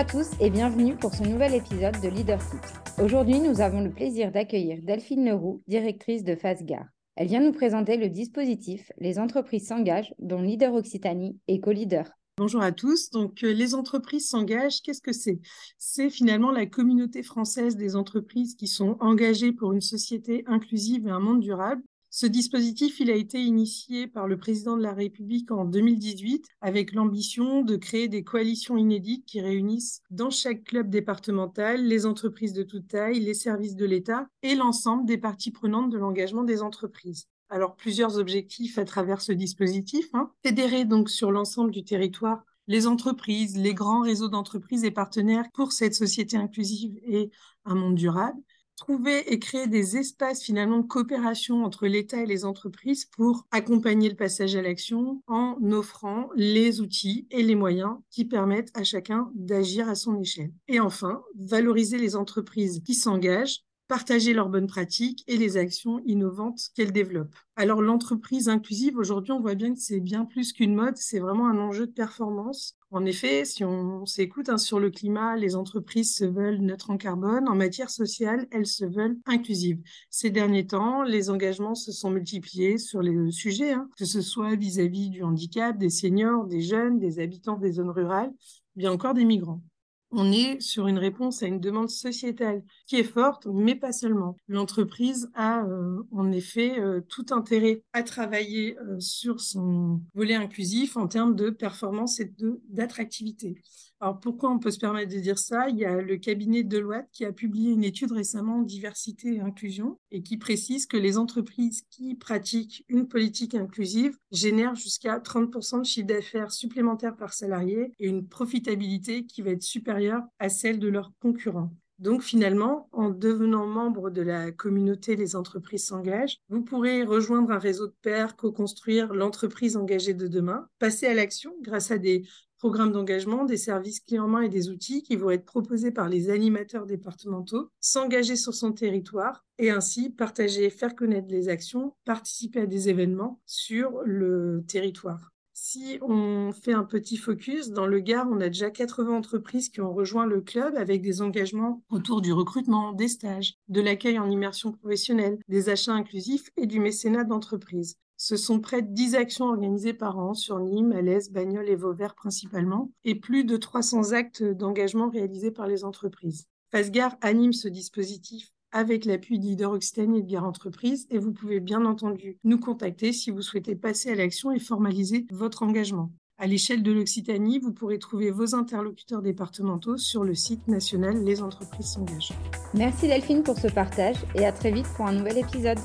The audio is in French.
à tous et bienvenue pour ce nouvel épisode de Leadership. Aujourd'hui, nous avons le plaisir d'accueillir Delphine Leroux, directrice de FASGAR. Elle vient nous présenter le dispositif Les entreprises s'engagent, dont Leader Occitanie est co-leader. Bonjour à tous. Donc, euh, les entreprises s'engagent, qu'est-ce que c'est? C'est finalement la communauté française des entreprises qui sont engagées pour une société inclusive et un monde durable. Ce dispositif, il a été initié par le président de la République en 2018 avec l'ambition de créer des coalitions inédites qui réunissent dans chaque club départemental les entreprises de toute taille, les services de l'État et l'ensemble des parties prenantes de l'engagement des entreprises alors plusieurs objectifs à travers ce dispositif. Hein. Fédérer donc sur l'ensemble du territoire les entreprises, les grands réseaux d'entreprises et partenaires pour cette société inclusive et un monde durable. Trouver et créer des espaces finalement de coopération entre l'État et les entreprises pour accompagner le passage à l'action en offrant les outils et les moyens qui permettent à chacun d'agir à son échelle. Et enfin, valoriser les entreprises qui s'engagent partager leurs bonnes pratiques et les actions innovantes qu'elles développent. Alors l'entreprise inclusive, aujourd'hui, on voit bien que c'est bien plus qu'une mode, c'est vraiment un enjeu de performance. En effet, si on, s'écoute hein, sur le climat, les entreprises se veulent neutres en carbone. En matière sociale, elles se veulent inclusives. Ces derniers temps, les engagements se sont multipliés sur les sujets, hein, que ce soit vis-à-vis -vis du handicap, des seniors, des jeunes, des habitants des zones rurales, bien encore des migrants on est sur une réponse à une demande sociétale qui est forte, mais pas seulement. L'entreprise a euh, en effet euh, tout intérêt à travailler euh, sur son volet inclusif en termes de performance et d'attractivité. Alors pourquoi on peut se permettre de dire ça? Il y a le cabinet Deloitte qui a publié une étude récemment diversité et inclusion et qui précise que les entreprises qui pratiquent une politique inclusive génèrent jusqu'à 30% de chiffre d'affaires supplémentaire par salarié et une profitabilité qui va être supérieure à celle de leurs concurrents. Donc finalement, en devenant membre de la communauté Les entreprises s'engagent, vous pourrez rejoindre un réseau de pairs, co-construire l'entreprise engagée de demain, passer à l'action grâce à des programmes d'engagement, des services clés en main et des outils qui vont être proposés par les animateurs départementaux, s'engager sur son territoire et ainsi partager, faire connaître les actions, participer à des événements sur le territoire. Si on fait un petit focus, dans le Gard, on a déjà 80 entreprises qui ont rejoint le club avec des engagements autour du recrutement, des stages, de l'accueil en immersion professionnelle, des achats inclusifs et du mécénat d'entreprise. Ce sont près de 10 actions organisées par an sur Nîmes, Alès, Bagnols et Vauvert principalement, et plus de 300 actes d'engagement réalisés par les entreprises. Fasgar anime ce dispositif avec l'appui d'Ider Occitanie et de Gare Entreprise, et vous pouvez bien entendu nous contacter si vous souhaitez passer à l'action et formaliser votre engagement. À l'échelle de l'Occitanie, vous pourrez trouver vos interlocuteurs départementaux sur le site national Les entreprises s'engagent. Merci Delphine pour ce partage et à très vite pour un nouvel épisode.